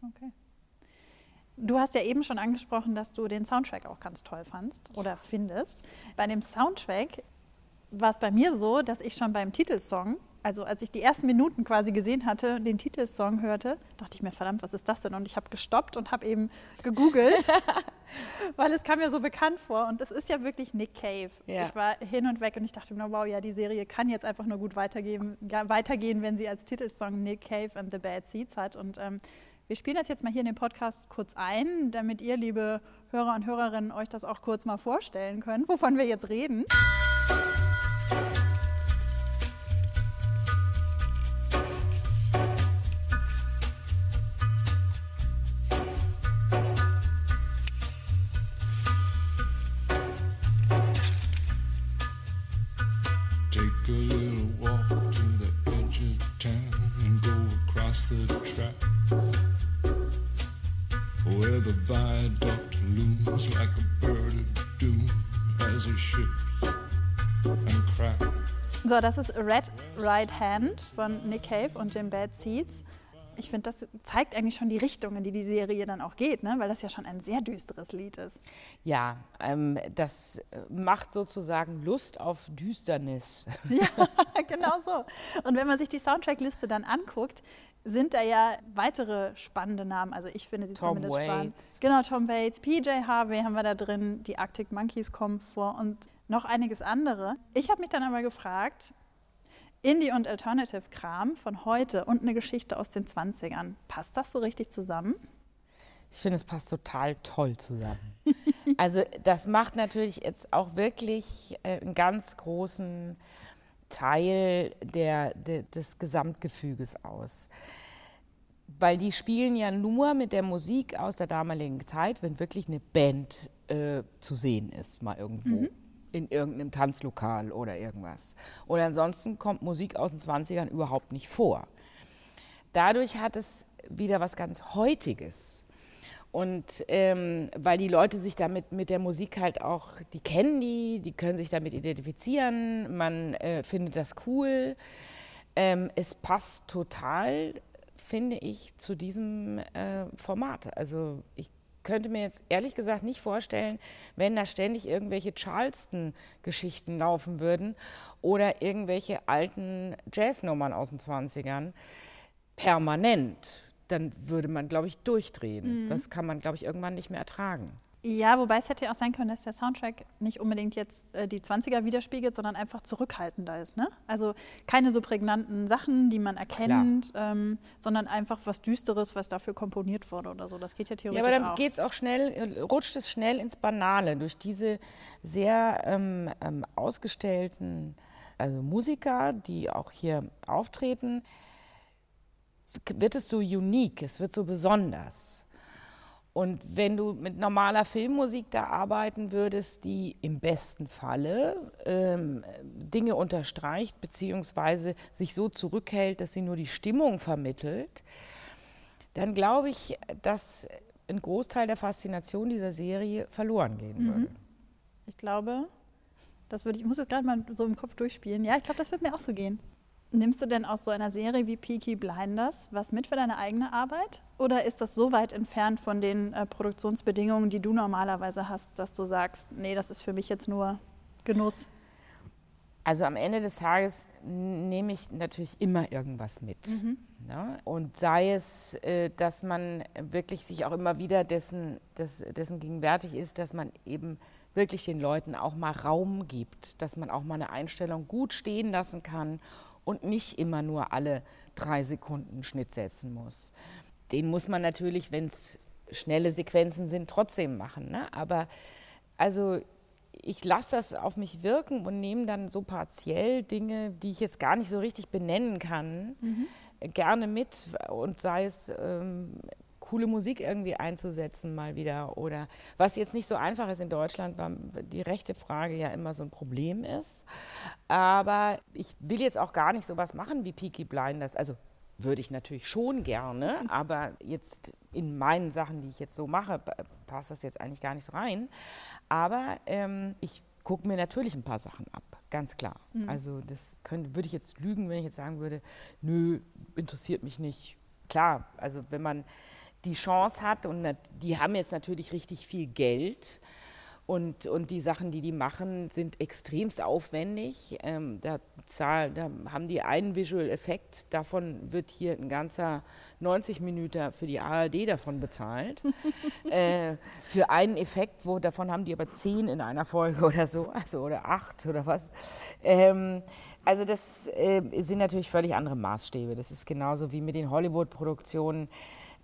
Okay. Du hast ja eben schon angesprochen, dass du den Soundtrack auch ganz toll fandst oder findest. Bei dem Soundtrack war es bei mir so, dass ich schon beim Titelsong, also als ich die ersten Minuten quasi gesehen hatte, den Titelsong hörte, dachte ich mir, verdammt, was ist das denn? Und ich habe gestoppt und habe eben gegoogelt, weil es kam mir so bekannt vor. Und es ist ja wirklich Nick Cave. Ja. Ich war hin und weg und ich dachte mir, wow, ja, die Serie kann jetzt einfach nur gut weitergehen, weitergehen wenn sie als Titelsong Nick Cave and the Bad Seeds hat. Und ähm, wir spielen das jetzt mal hier in den Podcast kurz ein, damit ihr, liebe Hörer und Hörerinnen, euch das auch kurz mal vorstellen könnt, wovon wir jetzt reden. Take das ist Red Right Hand von Nick Cave und den Bad Seeds. Ich finde, das zeigt eigentlich schon die Richtung, in die die Serie dann auch geht, ne? weil das ja schon ein sehr düsteres Lied ist. Ja, ähm, das macht sozusagen Lust auf Düsternis. Ja, genau so. Und wenn man sich die Soundtrackliste dann anguckt, sind da ja weitere spannende Namen. Also ich finde sie Tom zumindest spannend. Waits. Genau, Tom Waits, PJ Harvey haben wir da drin, die Arctic Monkeys kommen vor und noch einiges andere. Ich habe mich dann aber gefragt, Indie- und Alternative-Kram von heute und eine Geschichte aus den 20ern, passt das so richtig zusammen? Ich finde, es passt total toll zusammen. Also das macht natürlich jetzt auch wirklich äh, einen ganz großen Teil der, der, des Gesamtgefüges aus. Weil die spielen ja nur mit der Musik aus der damaligen Zeit, wenn wirklich eine Band äh, zu sehen ist, mal irgendwo. In irgendeinem Tanzlokal oder irgendwas. Und ansonsten kommt Musik aus den 20ern überhaupt nicht vor. Dadurch hat es wieder was ganz Heutiges. Und ähm, weil die Leute sich damit mit der Musik halt auch, die kennen die, die können sich damit identifizieren, man äh, findet das cool. Ähm, es passt total, finde ich, zu diesem äh, Format. Also ich könnte mir jetzt ehrlich gesagt nicht vorstellen, wenn da ständig irgendwelche Charleston-Geschichten laufen würden oder irgendwelche alten Jazznummern aus den 20ern permanent. Dann würde man, glaube ich, durchdrehen. Mhm. Das kann man, glaube ich, irgendwann nicht mehr ertragen. Ja, wobei es hätte ja auch sein können, dass der Soundtrack nicht unbedingt jetzt äh, die 20er widerspiegelt, sondern einfach zurückhaltender ist. Ne? Also keine so prägnanten Sachen, die man erkennt, ähm, sondern einfach was Düsteres, was dafür komponiert wurde oder so. Das geht ja theoretisch auch. Ja, aber dann geht es auch schnell, rutscht es schnell ins Banale durch diese sehr ähm, ähm, ausgestellten also Musiker, die auch hier auftreten, wird es so unique, es wird so besonders. Und wenn du mit normaler Filmmusik da arbeiten würdest, die im besten Falle ähm, Dinge unterstreicht, beziehungsweise sich so zurückhält, dass sie nur die Stimmung vermittelt, dann glaube ich, dass ein Großteil der Faszination dieser Serie verloren gehen mhm. würde. Ich glaube, das würde ich, ich muss jetzt gerade mal so im Kopf durchspielen. Ja, ich glaube, das wird mir auch so gehen. Nimmst du denn aus so einer Serie wie Peaky Blinders was mit für deine eigene Arbeit? Oder ist das so weit entfernt von den äh, Produktionsbedingungen, die du normalerweise hast, dass du sagst, nee, das ist für mich jetzt nur Genuss? Also am Ende des Tages nehme ich natürlich immer irgendwas mit. Mhm. Ne? Und sei es, äh, dass man wirklich sich auch immer wieder dessen, des, dessen gegenwärtig ist, dass man eben wirklich den Leuten auch mal Raum gibt, dass man auch mal eine Einstellung gut stehen lassen kann und nicht immer nur alle drei Sekunden Schnitt setzen muss. Den muss man natürlich, wenn es schnelle Sequenzen sind, trotzdem machen. Ne? Aber also ich lasse das auf mich wirken und nehme dann so partiell Dinge, die ich jetzt gar nicht so richtig benennen kann, mhm. gerne mit und sei es ähm, coole Musik irgendwie einzusetzen mal wieder. Oder was jetzt nicht so einfach ist in Deutschland, weil die rechte Frage ja immer so ein Problem ist. Aber ich will jetzt auch gar nicht so was machen wie Peaky Blinders. Also würde ich natürlich schon gerne, aber jetzt in meinen Sachen, die ich jetzt so mache, passt das jetzt eigentlich gar nicht so rein. Aber ähm, ich gucke mir natürlich ein paar Sachen ab, ganz klar. Mhm. Also das könnte, würde ich jetzt lügen, wenn ich jetzt sagen würde, nö, interessiert mich nicht. Klar, also wenn man die Chance hat. Und die haben jetzt natürlich richtig viel Geld. Und, und die Sachen, die die machen, sind extremst aufwendig. Ähm, da, zahl, da haben die einen Visual Effekt, davon wird hier ein ganzer 90 Minuten für die ARD davon bezahlt. äh, für einen Effekt, wo, davon haben die aber zehn in einer Folge oder so, also oder acht oder was. Ähm, also das äh, sind natürlich völlig andere Maßstäbe. Das ist genauso wie mit den Hollywood-Produktionen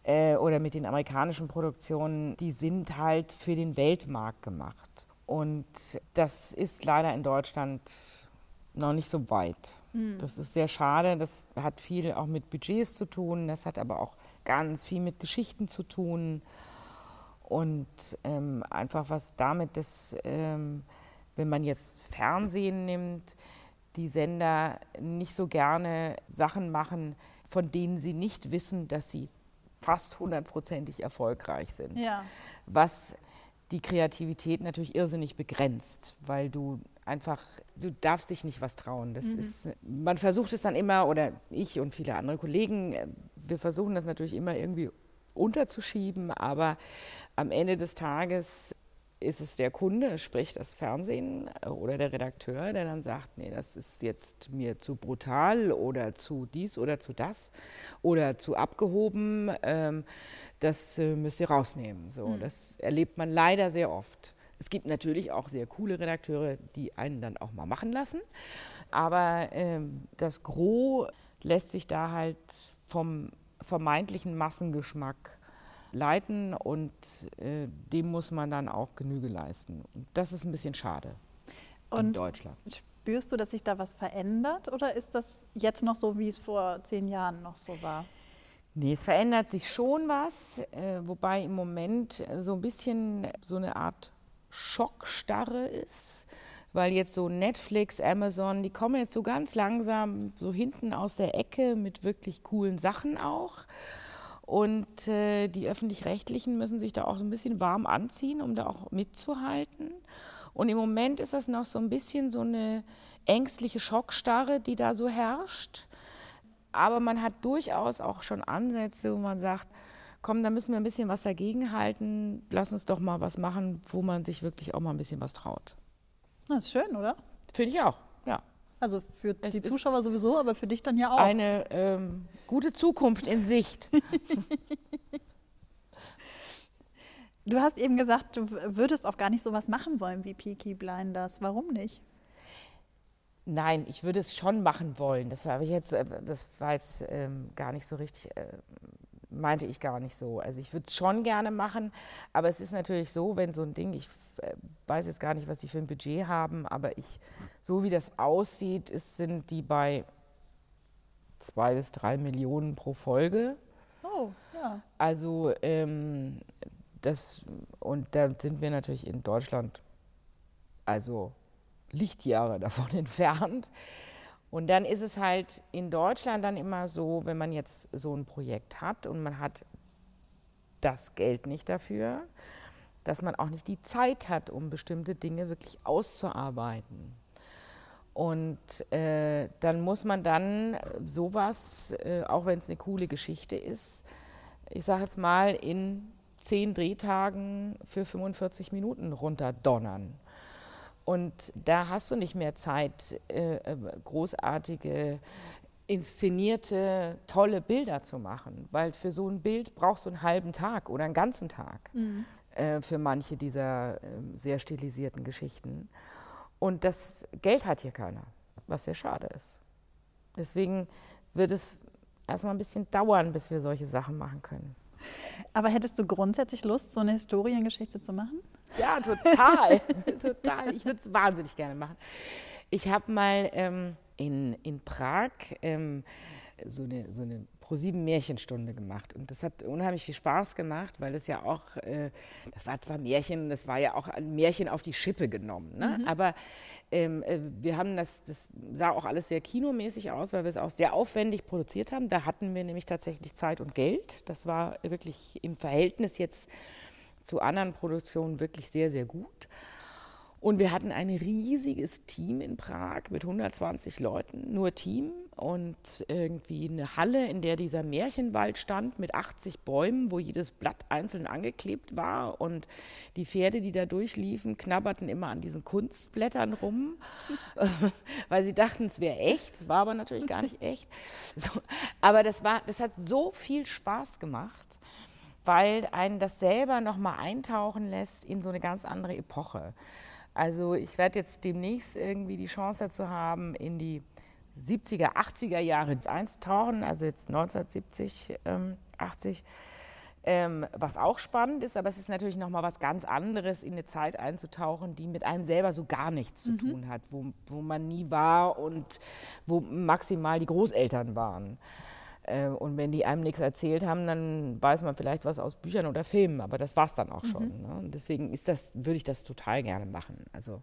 äh, oder mit den amerikanischen Produktionen, die sind halt für den Weltmarkt gemacht. Und das ist leider in Deutschland noch nicht so weit. Mhm. Das ist sehr schade. Das hat viel auch mit Budgets zu tun. Das hat aber auch ganz viel mit Geschichten zu tun. Und ähm, einfach was damit, dass, ähm, wenn man jetzt Fernsehen nimmt, die Sender nicht so gerne Sachen machen, von denen sie nicht wissen, dass sie fast hundertprozentig erfolgreich sind. Ja. Was die Kreativität natürlich irrsinnig begrenzt, weil du einfach, du darfst dich nicht was trauen. Das mhm. ist, man versucht es dann immer, oder ich und viele andere Kollegen, äh, wir versuchen das natürlich immer irgendwie unterzuschieben, aber am Ende des Tages ist es der Kunde, sprich das Fernsehen äh, oder der Redakteur, der dann sagt, nee, das ist jetzt mir zu brutal oder zu dies oder zu das oder zu abgehoben, ähm, das äh, müsst ihr rausnehmen. So, mhm. Das erlebt man leider sehr oft. Es gibt natürlich auch sehr coole Redakteure, die einen dann auch mal machen lassen, aber ähm, das Gros lässt sich da halt vom vermeintlichen Massengeschmack leiten und äh, dem muss man dann auch Genüge leisten. Und das ist ein bisschen schade und in Deutschland. Spürst du, dass sich da was verändert oder ist das jetzt noch so, wie es vor zehn Jahren noch so war? Nee, es verändert sich schon was, äh, wobei im Moment so ein bisschen so eine Art Schockstarre ist, weil jetzt so Netflix, Amazon, die kommen jetzt so ganz langsam so hinten aus der Ecke mit wirklich coolen Sachen auch. Und äh, die öffentlich-rechtlichen müssen sich da auch so ein bisschen warm anziehen, um da auch mitzuhalten. Und im Moment ist das noch so ein bisschen so eine ängstliche Schockstarre, die da so herrscht. Aber man hat durchaus auch schon Ansätze, wo man sagt, komm, da müssen wir ein bisschen was dagegen halten. Lass uns doch mal was machen, wo man sich wirklich auch mal ein bisschen was traut. Das ist schön, oder? Finde ich auch. Also für Es die Zuschauer sowieso, aber für dich dann ja auch. Eine ähm, gute Zukunft in Sicht. Du hast eben gesagt, du würdest auch gar nicht sowas machen wollen wie Peaky Blinders. Warum nicht? Nein, ich würde es schon machen wollen. Das war aber jetzt, äh, das war jetzt ähm, gar nicht so richtig, äh, meinte ich gar nicht so. Also ich würde es schon gerne machen, aber es ist natürlich so, wenn so ein Ding, ich äh, weiß jetzt gar nicht, was die für ein Budget haben, aber ich, so wie das aussieht, ist, sind die bei zwei bis drei Millionen pro Folge. Oh, ja. Also ähm, das, und da sind wir natürlich in Deutschland, also Lichtjahre davon entfernt. Und dann ist es halt in Deutschland dann immer so, wenn man jetzt so ein Projekt hat und man hat das Geld nicht dafür, dass man auch nicht die Zeit hat, um bestimmte Dinge wirklich auszuarbeiten. Und äh, dann muss man dann sowas, äh, auch wenn es eine coole Geschichte ist, ich sage jetzt mal, in zehn Drehtagen für 45 Minuten runterdonnern. Und da hast du nicht mehr Zeit, äh, äh, großartige, inszenierte, tolle Bilder zu machen, weil für so ein Bild brauchst du einen halben Tag oder einen ganzen Tag äh, für manche dieser äh, sehr stilisierten Geschichten. Und das Geld hat hier keiner, was sehr schade ist. Deswegen wird es erstmal ein bisschen dauern, bis wir solche Sachen machen können. Aber hättest du grundsätzlich Lust, so eine Historiengeschichte zu machen? Ja, total. total. Ich würde es wahnsinnig gerne machen. Ich habe mal ähm, in, in Prag ähm, so eine, so eine ProSieben Märchenstunde gemacht. Und das hat unheimlich viel Spaß gemacht, weil es ja auch, äh, das war zwar Märchen, das war ja auch ein Märchen auf die Schippe genommen. Ne? Aber ähm, äh, wir haben das, das sah auch alles sehr kinomäßig aus, weil wir es auch sehr aufwendig produziert haben. Da hatten wir nämlich tatsächlich Zeit und Geld. Das war wirklich im Verhältnis jetzt zu anderen Produktionen wirklich sehr, sehr gut. Und wir hatten ein riesiges Team in Prag mit 120 Leuten, nur Team. Und irgendwie eine Halle, in der dieser Märchenwald stand mit 80 Bäumen, wo jedes Blatt einzeln angeklebt war. Und die Pferde, die da durchliefen, knabberten immer an diesen Kunstblättern rum, weil sie dachten, es wäre echt. Es war aber natürlich gar nicht echt. So, aber das, war, das hat so viel Spaß gemacht weil einen das selber nochmal eintauchen lässt in so eine ganz andere Epoche. Also ich werde jetzt demnächst irgendwie die Chance dazu haben, in die 70er, 80er Jahre einzutauchen, also jetzt 1970, ähm, 80. Ähm, was auch spannend ist, aber es ist natürlich nochmal was ganz anderes, in eine Zeit einzutauchen, die mit einem selber so gar nichts zu tun hat, wo, wo man nie war und wo maximal die Großeltern waren. Äh, Und wenn die einem nichts erzählt haben, dann weiß man vielleicht was aus Büchern oder Filmen, aber das war es dann auch schon. Ne? Und deswegen ist das, würde ich das total gerne machen. Also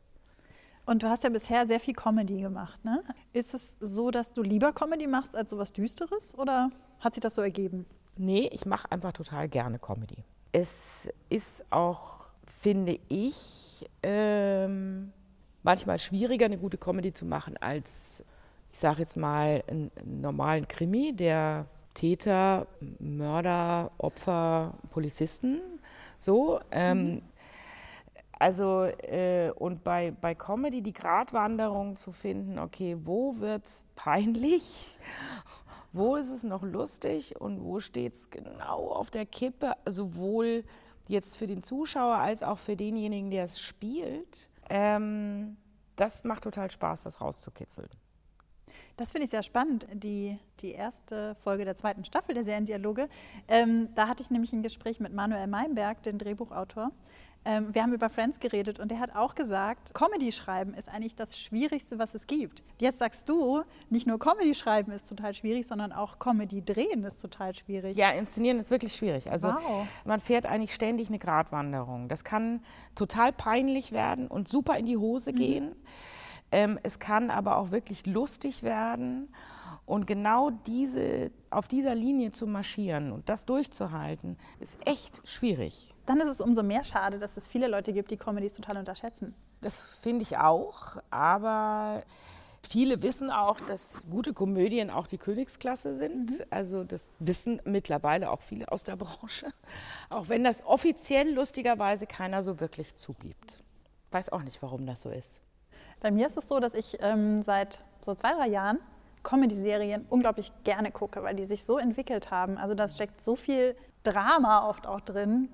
Und du hast ja bisher sehr viel Comedy gemacht, ne? Ist es so, dass du lieber Comedy machst als sowas Düsteres oder hat sich das so ergeben? Nee, ich mache einfach total gerne Comedy. Es ist auch, finde ich, ähm, manchmal schwieriger, eine gute Comedy zu machen, als, ich sage jetzt mal, einen, einen normalen Krimi, der Täter, Mörder, Opfer, Polizisten, so. Ähm, Also, äh, und bei, bei Comedy die Gratwanderung zu finden, okay, wo wird's peinlich? Wo ist es noch lustig und wo steht es genau auf der Kippe, sowohl jetzt für den Zuschauer als auch für denjenigen, der es spielt. Ähm, das macht total Spaß, das rauszukitzeln. Das finde ich sehr spannend. Die, die erste Folge der zweiten Staffel der Seriendialoge, ähm, da hatte ich nämlich ein Gespräch mit Manuel Meinberg, den Drehbuchautor. Ähm, wir haben über Friends geredet und der hat auch gesagt, Comedy schreiben ist eigentlich das Schwierigste, was es gibt. Jetzt sagst du, nicht nur Comedy schreiben ist total schwierig, sondern auch Comedy drehen ist total schwierig. Ja, inszenieren ist wirklich schwierig. Also Wow. man fährt eigentlich ständig eine Gratwanderung. Das kann total peinlich werden und super in die Hose gehen. Ähm, es kann aber auch wirklich lustig werden. Und genau diese, auf dieser Linie zu marschieren und das durchzuhalten, ist echt schwierig. Dann ist es umso mehr schade, dass es viele Leute gibt, die Comedies total unterschätzen. Das finde ich auch, aber Viele wissen auch, dass gute Komödien auch die Königsklasse sind. Also das wissen mittlerweile auch viele aus der Branche. Auch wenn das offiziell lustigerweise keiner so wirklich zugibt. Weiß auch nicht, warum das so ist. Bei mir ist es so, dass ich ähm, seit so zwei, drei Jahren Comedy-Serien unglaublich gerne gucke, weil die sich so entwickelt haben. Also da steckt so viel Drama oft auch drin.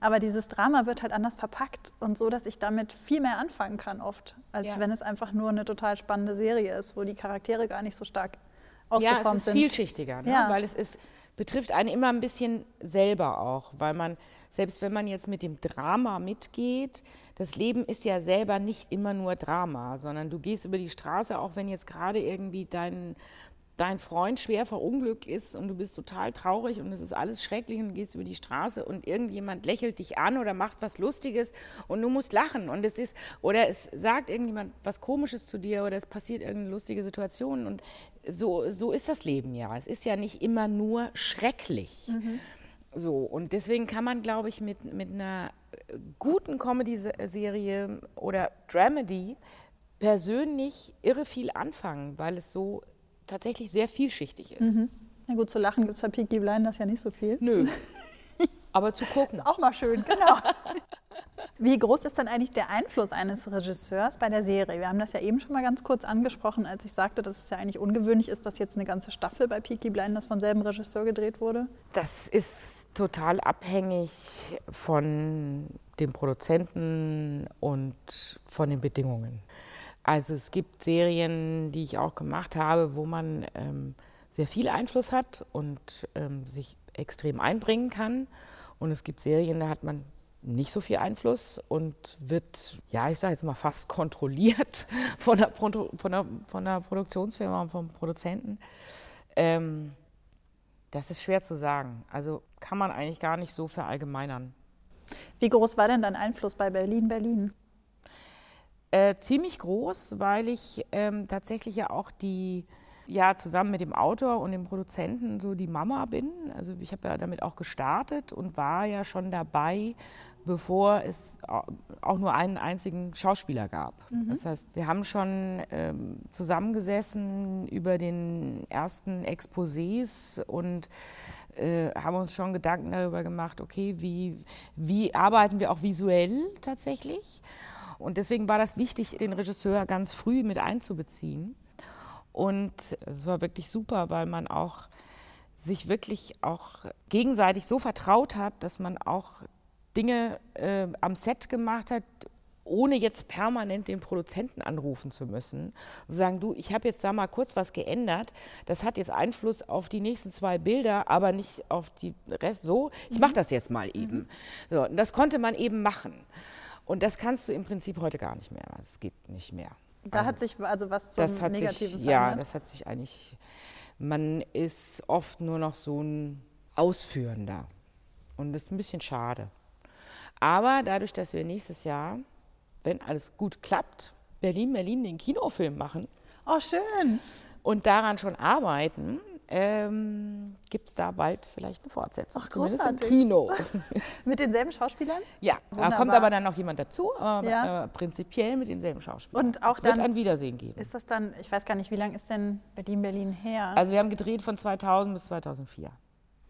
Aber dieses Drama wird halt anders verpackt und so, dass ich damit viel mehr anfangen kann oft, als Ja. wenn es einfach nur eine total spannende Serie ist, wo die Charaktere gar nicht so stark Ja, ausgeformt es ist sind. vielschichtiger, ne? Ja. weil es ist, betrifft einen immer ein bisschen selber auch, weil man, selbst wenn man jetzt mit dem Drama mitgeht, das Leben ist ja selber nicht immer nur Drama, sondern du gehst über die Straße, auch wenn jetzt gerade irgendwie dein, dein Freund schwer verunglückt ist und du bist total traurig und es ist alles schrecklich und du gehst über die Straße und irgendjemand lächelt dich an oder macht was Lustiges und du musst lachen und es ist, oder es sagt irgendjemand was Komisches zu dir oder es passiert irgendeine lustige Situation und so, so ist das Leben ja. Es ist ja nicht immer nur schrecklich. So, und deswegen kann man, glaube ich, mit, mit einer äh, guten Comedy-Serie oder Dramedy persönlich irre viel anfangen, weil es so tatsächlich sehr vielschichtig ist. Na gut, zu lachen gibt es bei Peaky Blinders ja nicht so viel. Nö. Aber zu gucken. Auch mal schön, genau. Wie groß ist denn eigentlich der Einfluss eines Regisseurs bei der Serie? Wir haben das ja eben schon mal ganz kurz angesprochen, als ich sagte, dass es ja eigentlich ungewöhnlich ist, dass jetzt eine ganze Staffel bei Peaky Blinders vom selben Regisseur gedreht wurde. Das ist total abhängig von dem Produzenten und von den Bedingungen. Also es gibt Serien, die ich auch gemacht habe, wo man ähm, sehr viel Einfluss hat und ähm, sich extrem einbringen kann. Und es gibt Serien, da hat man nicht so viel Einfluss und wird, ja, ich sage jetzt mal fast kontrolliert von der, Produ von der, von der Produktionsfirma und vom Produzenten. Ähm, das ist schwer zu sagen. Also kann man eigentlich gar nicht so verallgemeinern. Wie groß war denn dein Einfluss bei Berlin Berlin? Äh, ziemlich groß, weil ich ähm, tatsächlich ja auch die, ja, zusammen mit dem Autor und dem Produzenten so die Mama bin. Also ich habe ja damit auch gestartet und war ja schon dabei, bevor es au- auch nur einen einzigen Schauspieler gab. Das heißt, wir haben schon ähm, zusammengesessen über den ersten Exposés und äh, haben uns schon Gedanken darüber gemacht, okay, wie, wie arbeiten wir auch visuell tatsächlich? Und deswegen war das wichtig, den Regisseur ganz früh mit einzubeziehen. Und es war wirklich super, weil man auch sich wirklich auch gegenseitig so vertraut hat, dass man auch Dinge äh, am Set gemacht hat, ohne jetzt permanent den Produzenten anrufen zu müssen und sagen, du, ich habe jetzt da mal kurz was geändert, das hat jetzt Einfluss auf die nächsten zwei Bilder, aber nicht auf die Rest so, ich mache das jetzt mal eben. So, und das konnte man eben machen. Und das kannst du im Prinzip heute gar nicht mehr. Das geht nicht mehr. Da hat sich also was zum Das hat Negativen sich, ja, das hat sich eigentlich, man ist oft nur noch so ein Ausführender. Und das ist ein bisschen schade. Aber dadurch, dass wir nächstes Jahr, wenn alles gut klappt, Berlin, Berlin den Kinofilm machen Oh, schön. und daran schon arbeiten, ähm, gibt es da bald vielleicht eine Fortsetzung. Ach, zumindest im großartig. Kino. Mit denselben Schauspielern? ja, da Wunderbar. kommt aber dann noch jemand dazu, aber Ja. äh, prinzipiell mit denselben Schauspielern. Und auch es wird dann- ein Wiedersehen geben. Ist das dann, ich weiß gar nicht, wie lange ist denn Berlin Berlin her? Also wir haben gedreht von 2000 bis 2004.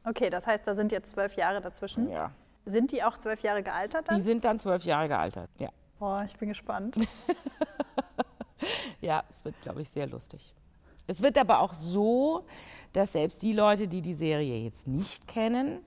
okay, das heißt, da sind jetzt zwölf Jahre dazwischen. Ja. Sind die auch zwölf Jahre gealtert dann? Die sind dann zwölf Jahre gealtert. Ja, Boah, ich bin gespannt. ja es wird, glaube ich, sehr lustig. Es wird aber auch so, dass selbst die Leute, die die Serie jetzt nicht kennen,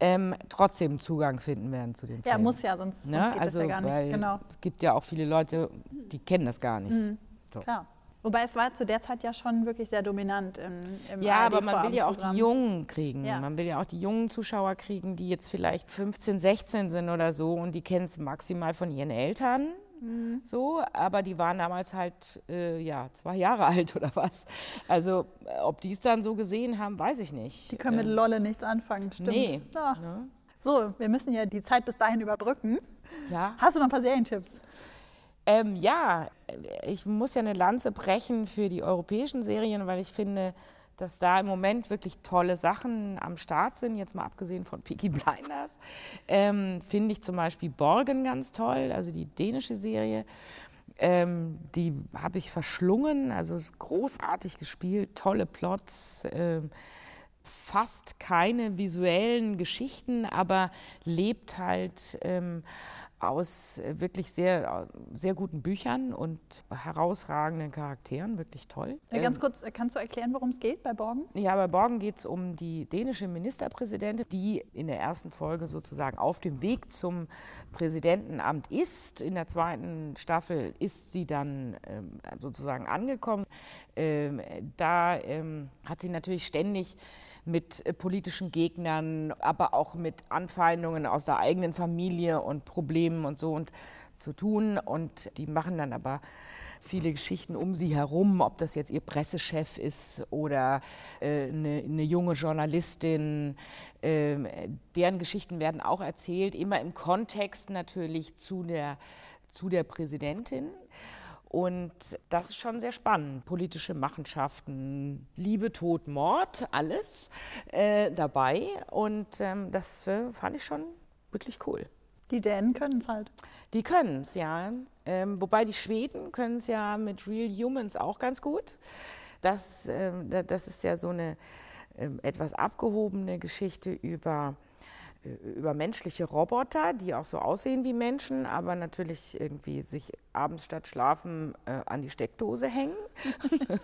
ähm, trotzdem Zugang finden werden zu den Ja, Filmen. muss ja, sonst, sonst Ne? geht also, das ja gar nicht. Genau, Es gibt ja auch viele Leute, die kennen das gar nicht. So. klar. Wobei es war zu der Zeit ja schon wirklich sehr dominant im, im Ja, aber man will ja auch die Jungen kriegen. Ja. Man will ja auch die jungen Zuschauer kriegen, die jetzt vielleicht 15, 16 sind oder so und die kennen es maximal von ihren Eltern. Mhm. So, aber die waren damals halt äh, ja zwei Jahre alt oder was. Also ob die es dann so gesehen haben, weiß ich nicht. Die können mit Ähm, Lolle nichts anfangen, stimmt. Nee. Ja. Ne? So, wir müssen ja die Zeit bis dahin überbrücken. Ja. Hast du noch ein paar Serientipps? Ähm, ja, ich muss ja eine Lanze brechen für die europäischen Serien, weil ich finde, dass da im Moment wirklich tolle Sachen am Start sind, jetzt mal abgesehen von Peaky Blinders. Ähm, finde ich zum Beispiel Borgen ganz toll, also die dänische Serie. Ähm, die habe ich verschlungen, also großartig gespielt, tolle Plots. Ähm, fast keine visuellen Geschichten, aber lebt halt ähm, aus äh, wirklich sehr, sehr guten Büchern und herausragenden Charakteren, wirklich toll. Ja, ganz ähm, kurz, äh, kannst du erklären, worum es geht bei Borgen? Ja, bei Borgen geht es um die dänische Ministerpräsidentin, die in der ersten Folge sozusagen auf dem Weg zum Präsidentenamt ist. In der zweiten Staffel ist sie dann ähm, sozusagen angekommen. Ähm, da ähm, hat sie natürlich ständig mit äh, politischen Gegnern, aber auch mit Anfeindungen aus der eigenen Familie und Problemen und so und zu tun. Und die machen dann aber viele Geschichten um sie herum, ob das jetzt ihr Pressechef ist oder äh, eine, eine, junge Journalistin. Äh, deren Geschichten werden auch erzählt, immer im Kontext natürlich zu der, zu der Präsidentin. Und das ist schon sehr spannend. Politische Machenschaften, Liebe, Tod, Mord, alles äh, dabei. Und ähm, das äh, fand ich schon wirklich cool. Die Dänen können es halt. Die können es, ja. Ähm, wobei die Schweden können es ja mit Real Humans auch ganz gut. Das, ähm, das ist ja so eine ähm, etwas abgehobene Geschichte über über menschliche Roboter, die auch so aussehen wie Menschen, aber natürlich irgendwie sich abends statt schlafen äh, an die Steckdose hängen.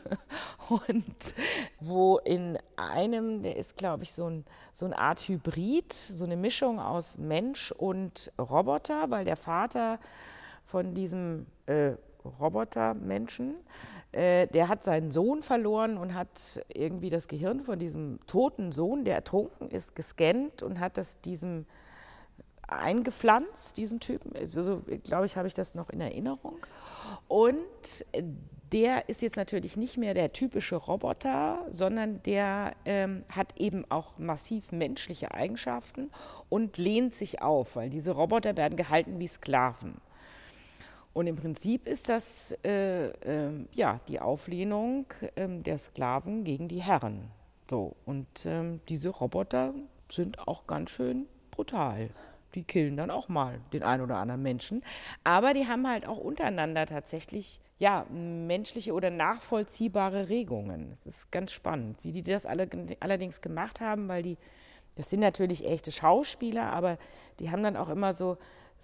und wo in einem, der ist glaube ich so, ein, so eine Art Hybrid, so eine Mischung aus Mensch und Roboter, weil der Vater von diesem äh, Robotermenschen. Äh, der hat seinen Sohn verloren und hat irgendwie das Gehirn von diesem toten Sohn, der ertrunken ist, gescannt und hat das diesem eingepflanzt, diesem Typen. Also, glaube ich, habe ich das noch in Erinnerung. Und der ist jetzt natürlich nicht mehr der typische Roboter, sondern der ähm, hat eben auch massiv menschliche Eigenschaften und lehnt sich auf, weil diese Roboter werden gehalten wie Sklaven. Und im Prinzip ist das äh, äh, ja, die Auflehnung äh, der Sklaven gegen die Herren. So, und ähm, diese Roboter sind auch ganz schön brutal. Die killen dann auch mal den einen oder anderen Menschen. Aber die haben halt auch untereinander tatsächlich ja, menschliche oder nachvollziehbare Regungen. Das ist ganz spannend, wie die das alle, allerdings gemacht haben, weil die, das sind natürlich echte Schauspieler, aber die haben dann auch immer so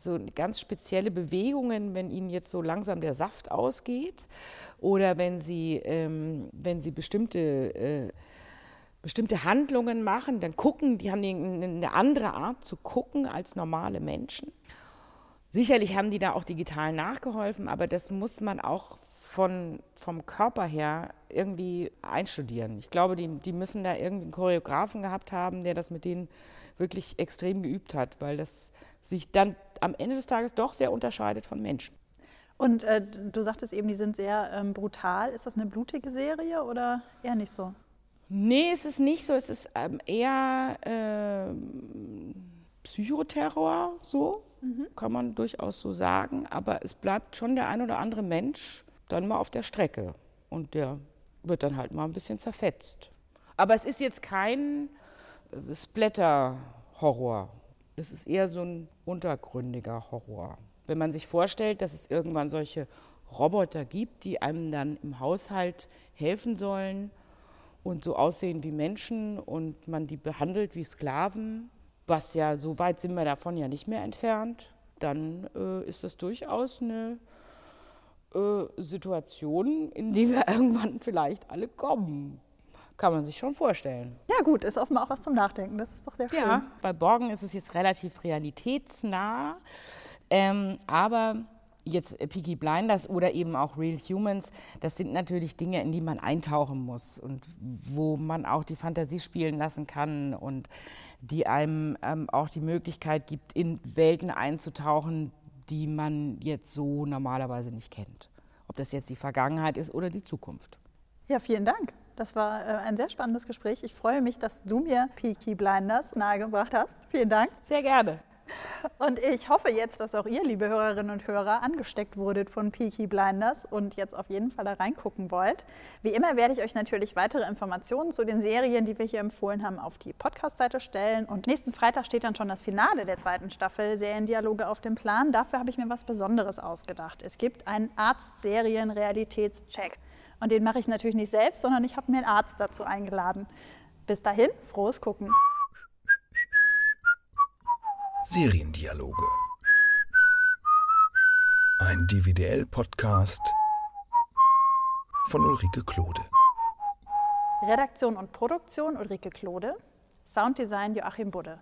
so ganz spezielle Bewegungen, wenn ihnen jetzt so langsam der Saft ausgeht oder wenn sie, ähm, wenn sie bestimmte, äh, bestimmte Handlungen machen, dann gucken, die haben eine andere Art zu gucken als normale Menschen. Sicherlich haben die da auch digital nachgeholfen, aber das muss man auch von, vom Körper her irgendwie einstudieren. Ich glaube, die, die müssen da irgendwie einen Choreografen gehabt haben, der das mit denen wirklich extrem geübt hat, weil das sich dann am Ende des Tages doch sehr unterscheidet von Menschen. Und äh, du sagtest eben, die sind sehr ähm, brutal. Ist das eine blutige Serie oder eher nicht so? Nee, es ist nicht so. Es ist ähm, eher äh, Psychoterror, so mhm. kann man durchaus so sagen. Aber es bleibt schon der ein oder andere Mensch dann mal auf der Strecke. Und der wird dann halt mal ein bisschen zerfetzt. Aber es ist jetzt kein äh, Splatter-Horror. Es ist eher so ein untergründiger Horror. Wenn man sich vorstellt, dass es irgendwann solche Roboter gibt, die einem dann im Haushalt helfen sollen und so aussehen wie Menschen und man die behandelt wie Sklaven, was ja so weit sind wir davon ja nicht mehr entfernt, dann äh, ist das durchaus eine äh, Situation, in die wir irgendwann vielleicht alle kommen. Kann man sich schon vorstellen. Ja, gut, ist offenbar auch was zum Nachdenken. Das ist doch sehr schön. Ja, bei Borgen ist es jetzt relativ realitätsnah. Ähm, aber jetzt Peaky Blinders oder eben auch Real Humans, das sind natürlich Dinge, in die man eintauchen muss und wo man auch die Fantasie spielen lassen kann und die einem ähm, auch die Möglichkeit gibt, in Welten einzutauchen, die man jetzt so normalerweise nicht kennt. Ob das jetzt die Vergangenheit ist oder die Zukunft. Ja, vielen Dank. Das war äh, ein sehr spannendes Gespräch. Ich freue mich, dass du mir Peaky Blinders nahegebracht hast. Vielen Dank. Sehr gerne. Und ich hoffe jetzt, dass auch ihr, liebe Hörerinnen und Hörer, angesteckt wurdet von Peaky Blinders und jetzt auf jeden Fall da reingucken wollt. Wie immer werde ich euch natürlich weitere Informationen zu den Serien, die wir hier empfohlen haben, auf die Podcast-Seite stellen. Und nächsten Freitag steht dann schon das Finale der zweiten Staffel Seriendialoge auf dem Plan. Dafür habe ich mir was Besonderes ausgedacht. Es gibt einen Arzt-Serien-Realitätscheck. Und den mache ich natürlich nicht selbst, sondern ich habe mir einen Arzt dazu eingeladen. Bis dahin, frohes Gucken. Seriendialoge. Ein DVDL-Podcast von Ulrike Klode. Redaktion und Produktion Ulrike Klode. Sounddesign Joachim Budde.